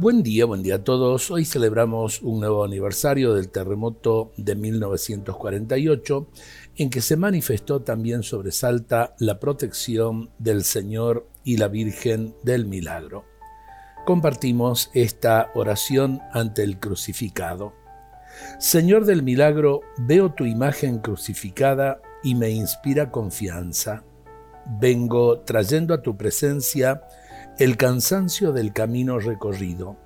Buen día, buen día a todos. Hoy celebramos un nuevo aniversario del terremoto de 1948, en que se manifestó también sobre Salta la protección del Señor y la Virgen del Milagro. Compartimos esta oración ante el crucificado. Señor del Milagro, veo tu imagen crucificada y me inspira confianza. Vengo trayendo a tu presencia el cansancio del camino recorrido.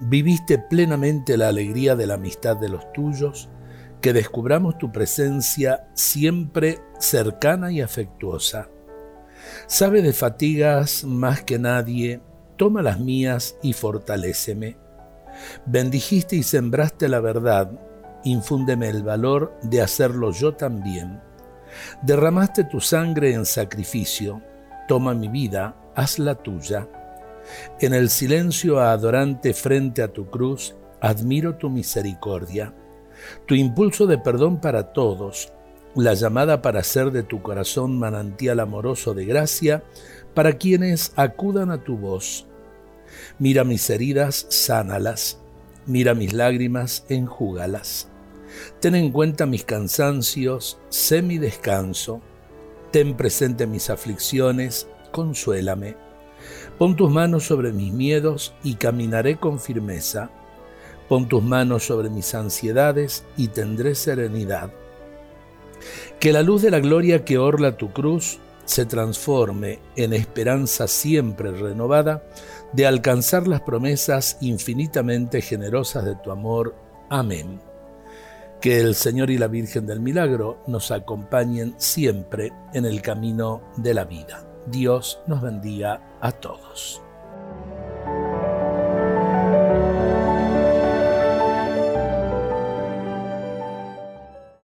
Viviste plenamente la alegría de la amistad de los tuyos, que descubramos tu presencia siempre cercana y afectuosa. Sabe de fatigas más que nadie, toma las mías y fortaléceme. Bendijiste y sembraste la verdad, infúndeme el valor de hacerlo yo también. Derramaste tu sangre en sacrificio, toma mi vida, hazla tuya. En el silencio adorante frente a tu cruz, admiro tu misericordia, tu impulso de perdón para todos, la llamada para ser de tu corazón manantial amoroso de gracia para quienes acudan a tu voz. Mira mis heridas, sánalas, mira mis lágrimas, enjúgalas. Ten en cuenta mis cansancios, sé mi descanso. Ten presente mis aflicciones, consuélame. Pon tus manos sobre mis miedos y caminaré con firmeza. Pon tus manos sobre mis ansiedades y tendré serenidad. Que la luz de la gloria que orla tu cruz se transforme en esperanza siempre renovada de alcanzar las promesas infinitamente generosas de tu amor. Amén. Que el Señor y la Virgen del Milagro nos acompañen siempre en el camino de la vida. Dios nos bendiga a todos.